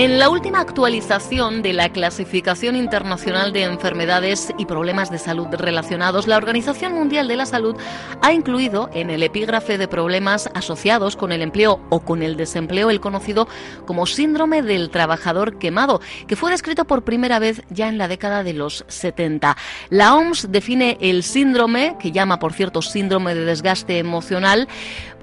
En la última actualización de la Clasificación Internacional de Enfermedades y Problemas de Salud Relacionados, la Organización Mundial de la Salud ha incluido en el epígrafe de problemas asociados con el empleo o con el desempleo el conocido como síndrome del trabajador quemado, que fue descrito por primera vez ya en la década de los 70. La OMS define el síndrome, que llama por cierto síndrome de desgaste emocional,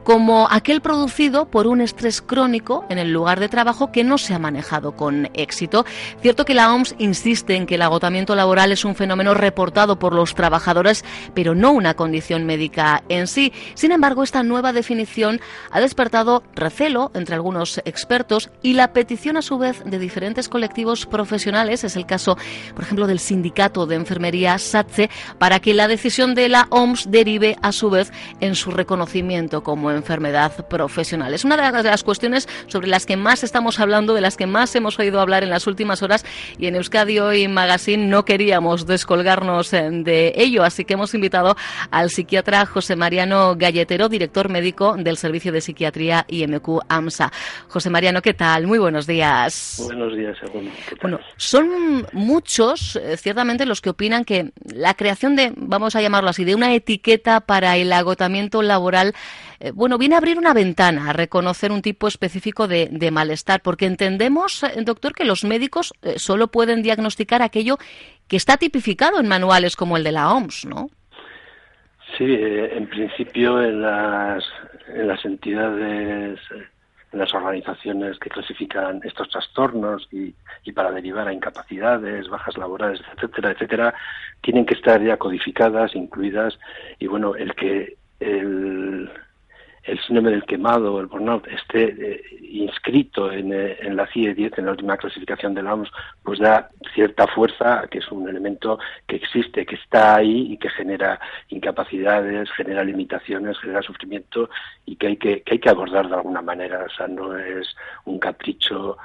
como aquel producido por un estrés crónico en el lugar de trabajo que no se ha manejado con éxito. Cierto que la OMS insiste en que el agotamiento laboral es un fenómeno reportado por los trabajadores, pero no una condición médica en sí. Sin embargo, esta nueva definición ha despertado recelo entre algunos expertos y la petición a su vez de diferentes colectivos profesionales, es el caso, por ejemplo, del sindicato de enfermería SATSE, para que la decisión de la OMS derive a su vez en su reconocimiento como enfermedad profesional. Es una de las cuestiones sobre las que más estamos hablando, de las que más hemos oído hablar en las últimas horas y en Euskadi Hoy Magazine no queríamos descolgarnos eh, de ello, así que hemos invitado al psiquiatra José Mariano Galletero, director médico del Servicio de Psiquiatría IMQ AMSA. José Mariano, ¿qué tal? Muy buenos días. Buenos días. Bueno, son muchos, eh, ciertamente, los que opinan que la creación de, vamos a llamarlo así, de una etiqueta para el agotamiento laboral eh, bueno, viene a abrir una ventana, a reconocer un tipo específico de, malestar, porque entendemos, eh, doctor, que los médicos eh, solo pueden diagnosticar aquello que está tipificado en manuales como el de la OMS, ¿no? Sí, en principio en las, en las entidades, en las organizaciones que clasifican estos trastornos y, y para derivar a incapacidades, bajas laborales, etcétera, etcétera, tienen que estar ya codificadas, incluidas, y bueno, el que el, el síndrome del quemado, el burnout, esté eh, inscrito en, eh, en, la CIE 10, en la última clasificación de la OMS, pues da cierta fuerza, que es un elemento que existe, que está ahí y que genera incapacidades, genera limitaciones, genera sufrimiento y que hay que, que hay que abordar de alguna manera. O sea, no es un capricho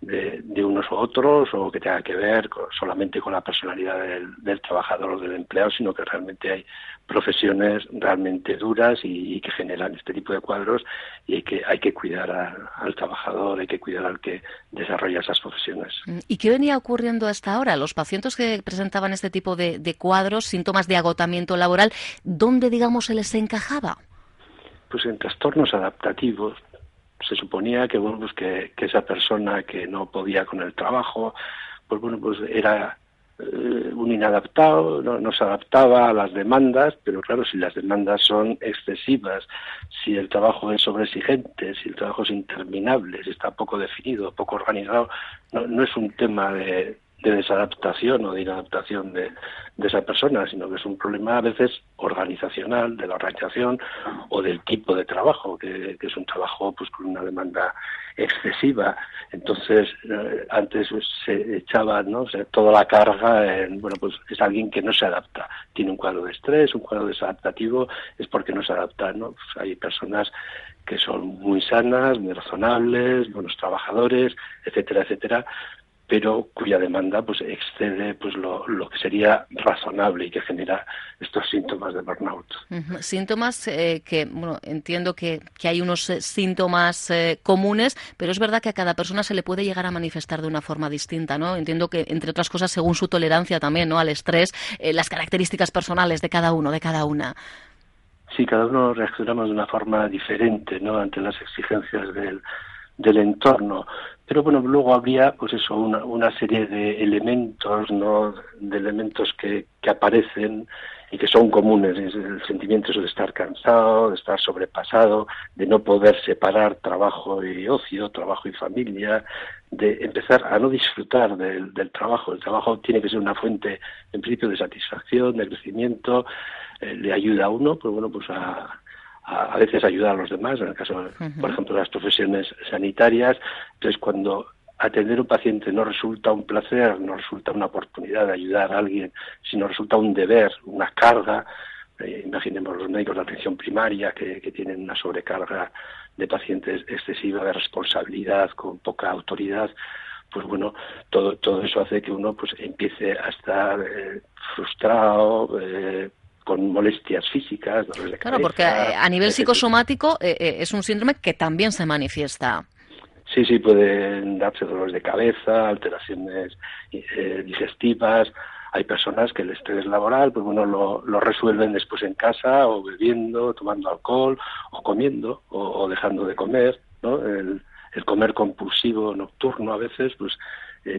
de, de, unos u otros o que tenga que ver solamente con la personalidad del, del, trabajador o del empleado, sino que realmente hay profesiones realmente duras y, y que generan este tipo de cuadros y hay que, hay que cuidar a, al trabajador, hay que cuidar al que desarrolla esas profesiones. ¿Y qué venía ocurriendo hasta ahora? Los pacientes que presentaban este tipo de, de cuadros, síntomas de agotamiento laboral, ¿dónde, digamos, se les encajaba? Pues en trastornos adaptativos, se suponía que bueno pues que, que, esa persona que no podía con el trabajo pues bueno pues era eh, un inadaptado no, no, se adaptaba a las demandas pero claro si las demandas son excesivas si el trabajo es sobreexigente si el trabajo es interminable si está poco definido poco organizado no, no es un tema de, de desadaptación o de inadaptación de, esa persona, sino que es un problema a veces organizacional de la organización o del tipo de trabajo, que, es un trabajo pues con una demanda excesiva. Entonces, eh, antes se echaba ¿no? toda la carga en, bueno, pues es alguien que no se adapta. Tiene un cuadro de estrés, un cuadro desadaptativo, es porque no se adapta. ¿no? Pues hay personas que son muy sanas, muy razonables, buenos trabajadores, etcétera, etcétera, pero cuya demanda pues excede pues lo, que sería razonable y que genera estos síntomas de burnout. Síntomas eh, que, bueno, entiendo que, que hay unos eh, síntomas eh, comunes, pero es verdad que a cada persona se le puede llegar a manifestar de una forma distinta, ¿no? Entiendo que, entre otras cosas, según su tolerancia también, ¿no? Al estrés, las características personales de cada uno, de cada una. Sí, cada uno reaccionamos de una forma diferente, ¿no? Ante las exigencias del, del entorno. Pero bueno, luego habría, pues eso, una, una serie de elementos, ¿no? De elementos que, que aparecen y que son comunes, el sentimiento de estar cansado, de estar sobrepasado, de no poder separar trabajo y ocio, trabajo y familia, de empezar a no disfrutar del, del trabajo. El trabajo tiene que ser una fuente, en principio, de satisfacción, de crecimiento, eh, le ayuda a uno, pues bueno, pues a, a, veces ayudar a los demás, en el caso, por ejemplo, de las profesiones sanitarias. Entonces, cuando atender a un paciente no resulta un placer, no resulta una oportunidad de ayudar a alguien, sino resulta un deber, una carga, eh, imaginemos los médicos de atención primaria que, que, tienen una sobrecarga de pacientes excesiva de responsabilidad, con poca autoridad, pues bueno, todo, todo eso hace que uno pues empiece a estar eh, frustrado, eh, con molestias físicas, dolores de Claro, porque eh, a nivel psicosomático eh, eh, es un síndrome que también se manifiesta. Sí, sí, pueden darse dolores de cabeza, alteraciones digestivas. Hay personas que el estrés laboral, pues bueno, lo, lo, resuelven después en casa, o bebiendo, tomando alcohol, o comiendo, o, dejando de comer, ¿no? El, el comer compulsivo nocturno a veces, pues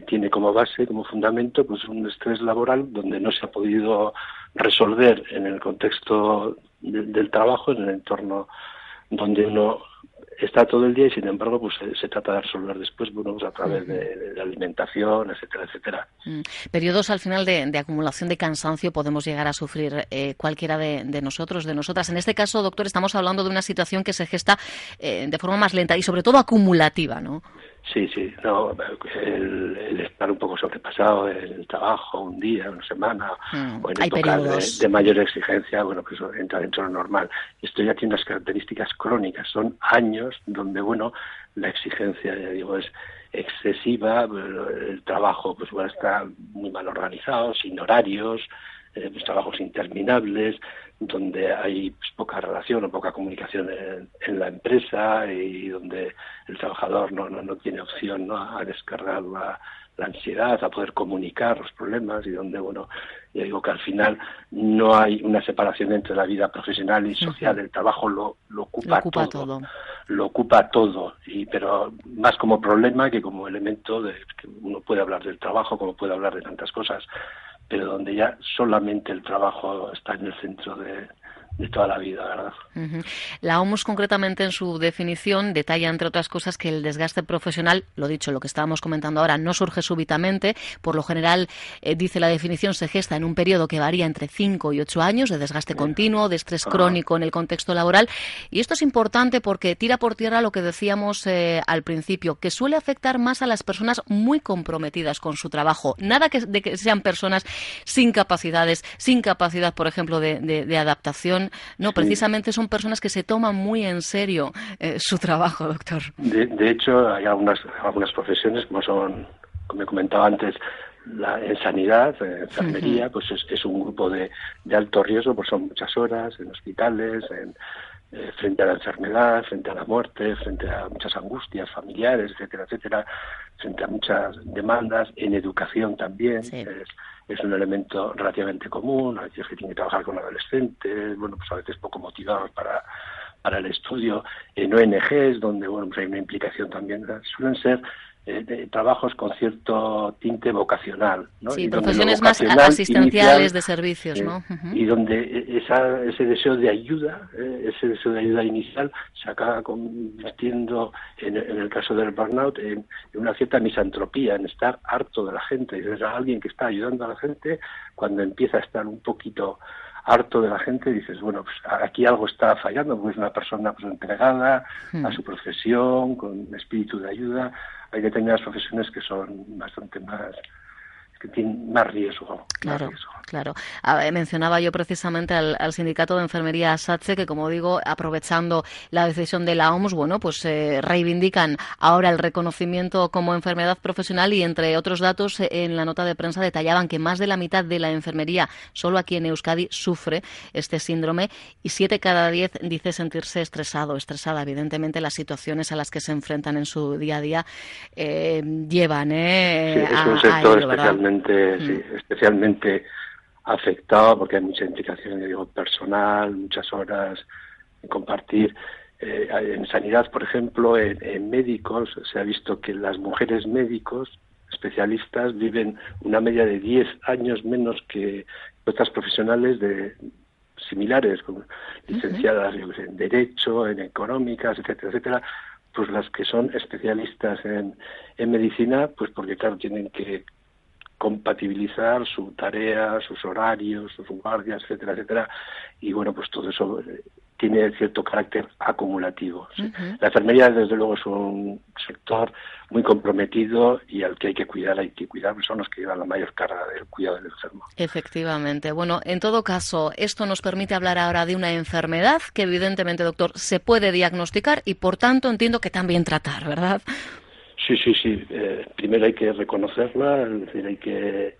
tiene como base, como fundamento, pues un estrés laboral donde no se ha podido resolver en el contexto del trabajo, en el entorno donde uno está todo el día y sin embargo pues se, trata de resolver después bueno pues, a través de, la alimentación etcétera etcétera. Mm. periodos al final de, acumulación de cansancio podemos llegar a sufrir eh, cualquiera de, nosotros de nosotras. En este caso doctor estamos hablando de una situación que se gesta eh, de forma más lenta y sobre todo acumulativa no Sí, sí, no, el, estar un poco sobrepasado en el trabajo, un día, una semana, mm, o en épocas de, mayor exigencia, bueno, que eso entra dentro de lo normal. Esto ya tiene unas características crónicas, son años donde, bueno, la exigencia, ya digo, es excesiva, el trabajo, pues bueno, está muy mal organizado, sin horarios, eh, pues, trabajos interminables, donde hay pues, poca relación o poca comunicación en, la empresa y donde el trabajador no, no, no tiene opción ¿no? a descargar la, la, ansiedad, a poder comunicar los problemas y donde, bueno, ya digo que al final no hay una separación entre la vida profesional y social, el trabajo lo, lo ocupa, todo, lo ocupa todo, y, pero más como problema que como elemento de que uno puede hablar del trabajo, como puede hablar de tantas cosas pero donde ya solamente el trabajo está en el centro de, de toda la vida, ¿verdad? La OMS concretamente en su definición detalla, entre otras cosas, que el desgaste profesional, lo dicho, lo que estábamos comentando ahora, no surge súbitamente. Por lo general, eh, dice la definición, se gesta en un periodo que varía entre 5 y 8 años de desgaste continuo, de estrés crónico en el contexto laboral. Y esto es importante porque tira por tierra lo que decíamos eh, al principio, que suele afectar más a las personas muy comprometidas con su trabajo. Nada que, de que sean personas sin capacidades, sin capacidad, por ejemplo, de adaptación no, precisamente son personas que se toman muy en serio eh, su trabajo, doctor. De, hecho, hay algunas, algunas profesiones, como son, como he comentado antes, la, en sanidad, en enfermería, pues es, un grupo de, de, alto riesgo, pues son muchas horas en hospitales, en, eh, frente a la enfermedad, frente a la muerte, frente a muchas angustias familiares, etcétera, etcétera, frente a muchas demandas, en educación también. Es, es un elemento relativamente común, a veces que tienen que trabajar con adolescentes, bueno, pues a veces poco motivados para, para el estudio, en ONGs, donde bueno, pues hay una implicación también, suelen ser eh, trabajos con cierto tinte vocacional. ¿no? Sí, profesiones más asistenciales de servicios, ¿no? Y donde esa, ese deseo de ayuda, eh, ese deseo de ayuda inicial, se acaba convirtiendo, en, el caso del burnout, en, una cierta misantropía, en estar harto de la gente. Es alguien que está ayudando a la gente cuando empieza a estar un poquito harto de la gente, dices, bueno, pues aquí algo está fallando, pues una persona pues, entregada a hmm. su profesión, con espíritu de ayuda. Hay determinadas profesiones que son bastante más que tienen más riesgo. Claro, claro. mencionaba yo precisamente al, sindicato de enfermería SATSE que, como digo, aprovechando la decisión de la OMS, bueno, pues eh, reivindican ahora el reconocimiento como enfermedad profesional y, entre otros datos, en la nota de prensa detallaban que más de la mitad de la enfermería, solo aquí en Euskadi, sufre este síndrome y siete cada diez dice sentirse estresado, estresada. Evidentemente, las situaciones a las que se enfrentan en su día a día eh, llevan eh, a, a Mm. Especialmente afectado porque hay mucha implicación digo, personal, muchas horas en compartir. Eh, en sanidad, por ejemplo, en, médicos, se ha visto que las mujeres médicos especialistas viven una media de 10 años menos que otras profesionales de similares, como licenciadas en Derecho, en Económicas, etcétera, etcétera, pues las que son especialistas en, en medicina, pues porque claro, tienen que compatibilizar su tarea, sus horarios, sus guardias, etcétera, etcétera. Y bueno, pues todo eso eh, tiene cierto carácter acumulativo. La enfermería, desde luego, es un sector muy comprometido y al que hay que cuidar, hay que cuidar, son los que llevan la mayor carga del cuidado del enfermo. Efectivamente. Bueno, en todo caso, esto nos permite hablar ahora de una enfermedad que, evidentemente, doctor, se puede diagnosticar y, por tanto, entiendo que también tratar, ¿verdad? Sí, sí, sí. Eh, primero hay que reconocerla, es decir, hay que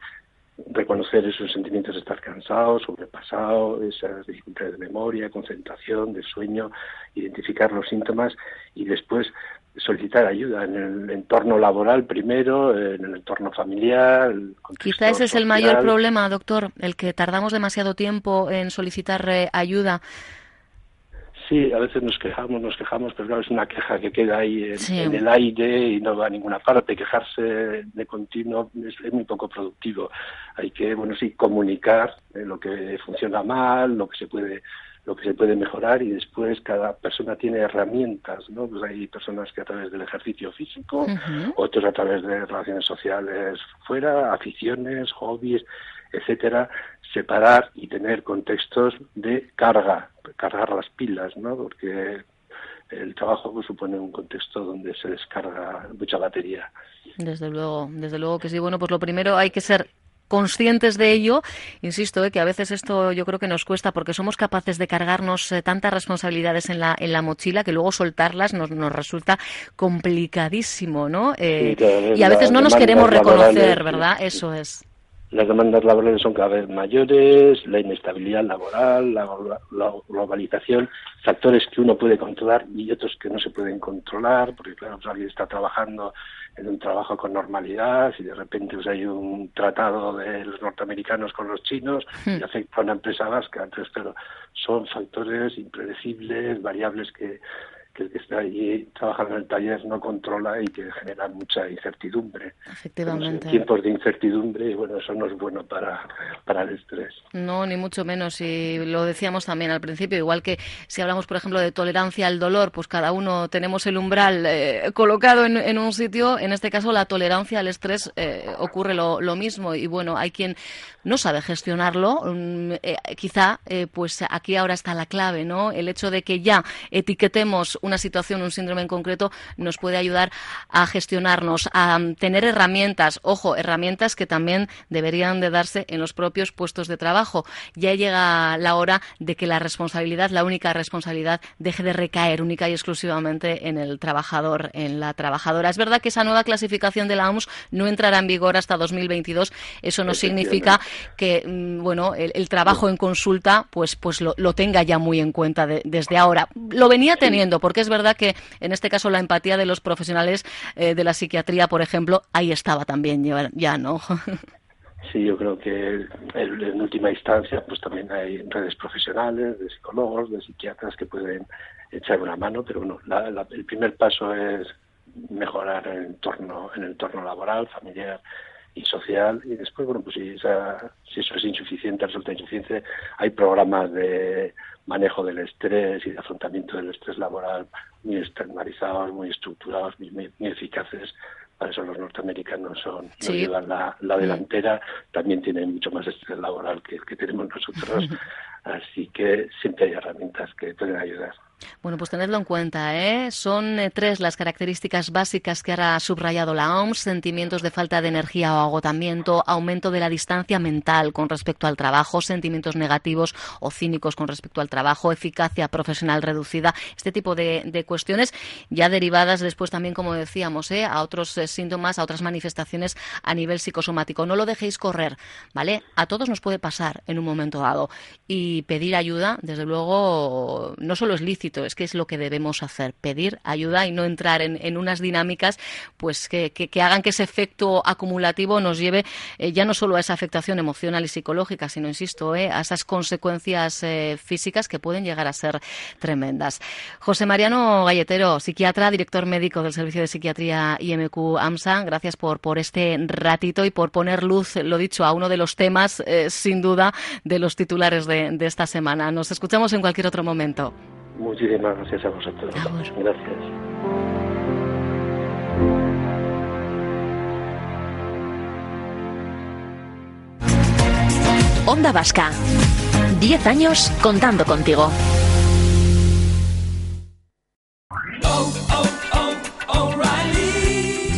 reconocer esos sentimientos de estar cansado, sobrepasado, esas dificultades de memoria, concentración, de sueño, identificar los síntomas y después solicitar ayuda en el entorno laboral primero, en el entorno familiar. Quizá ese es el mayor problema, doctor, el que tardamos demasiado tiempo en solicitar eh, ayuda Sí, a veces nos quejamos, nos quejamos, pero claro, es una queja que queda ahí en, el aire y no va a ninguna parte. Quejarse de continuo es, muy poco productivo. Hay que, bueno, sí, comunicar eh, lo que funciona mal, lo que se puede lo que se puede mejorar y después cada persona tiene herramientas, ¿no? Pues hay personas que a través del ejercicio físico, otros a través de relaciones sociales fuera, aficiones, hobbies, etcétera, separar y tener contextos de carga, cargar las pilas, ¿no? Porque el trabajo pues, supone un contexto donde se descarga mucha batería. Desde luego, desde luego que sí. Bueno, pues lo primero hay que ser conscientes de ello. Insisto, ¿eh? que a veces esto yo creo que nos cuesta porque somos capaces de cargarnos eh, tantas responsabilidades en la, en la mochila que luego soltarlas nos, nos resulta complicadísimo, ¿no? Eh, y a veces no nos queremos reconocer, ¿verdad? Eso es las demandas laborales son cada vez mayores, la inestabilidad laboral, la, globalización, factores que uno puede controlar y otros que no se pueden controlar, porque claro, pues alguien está trabajando en un trabajo con normalidad y de repente pues, hay un tratado de los norteamericanos con los chinos y hmm. afecta a una empresa vasca. Entonces, pero son factores impredecibles, variables que que el que está allí trabajando en el taller no controla y que genera mucha incertidumbre. Efectivamente. tiempos de incertidumbre, bueno, eso no es bueno para, para el estrés. No, ni mucho menos. Y lo decíamos también al principio, igual que si hablamos, por ejemplo, de tolerancia al dolor, pues cada uno tenemos el umbral eh, colocado en, en, un sitio. En este caso, la tolerancia al estrés eh, ocurre lo, lo, mismo. Y bueno, hay quien no sabe gestionarlo. Mm, eh, quizá, pues aquí ahora está la clave, ¿no? El hecho de que ya etiquetemos una situación, un síndrome en concreto, nos puede ayudar a gestionarnos, a tener herramientas, ojo, herramientas que también deberían de darse en los propios puestos de trabajo. Ya llega la hora de que la responsabilidad, la única responsabilidad, deje de recaer única y exclusivamente en el trabajador, en la trabajadora. Es verdad que esa nueva clasificación de la OMS no entrará en vigor hasta 2022. Eso no significa que, mm, bueno, el, trabajo en consulta, pues, pues lo, tenga ya muy en cuenta desde ahora. Lo venía teniendo, porque es verdad que en este caso la empatía de los profesionales eh, de la psiquiatría, por ejemplo, ahí estaba también ya, ¿no? Sí, yo creo que en última instancia pues también hay redes profesionales de psicólogos, de psiquiatras que pueden echar una mano, pero bueno, el primer paso es mejorar el entorno, en el entorno laboral, familiar y social. Y después, bueno, pues si, si eso es insuficiente, resulta insuficiente, hay programas de manejo del estrés y de afrontamiento del estrés laboral muy externalizados, muy estructurados, muy, eficaces. Para eso los norteamericanos son, llevan la, la, mm. delantera, también tienen mucho más estrés laboral que el que tenemos nosotros, así que siempre hay herramientas que pueden ayudar. Bueno, pues tenedlo en cuenta, ¿eh? Son eh, tres las características básicas que ha subrayado la OMS, sentimientos de falta de energía o agotamiento, aumento de la distancia mental con respecto al trabajo, sentimientos negativos o cínicos con respecto al trabajo, eficacia profesional reducida, este tipo de, cuestiones ya derivadas después también, como decíamos, ¿eh? a otros eh, síntomas, a otras manifestaciones a nivel psicosomático. No lo dejéis correr, ¿vale? A todos nos puede pasar en un momento dado y pedir ayuda, desde luego, no solo es lícito, es que es lo que debemos hacer, pedir ayuda y no entrar en, unas dinámicas pues que, hagan que ese efecto acumulativo nos lleve eh, ya no solo a esa afectación emocional y psicológica, sino, insisto, eh, a esas consecuencias eh, físicas que pueden llegar a ser tremendas. José Mariano Galletero, psiquiatra, director médico del Servicio de Psiquiatría IMQ AMSA, gracias por, por este ratito y por poner luz, lo dicho, a uno de los temas, sin duda, de los titulares de esta semana. Nos escuchamos en cualquier otro momento. Muchísimas gracias a vosotros. Gracias. Onda Vasca. Diez años contando contigo.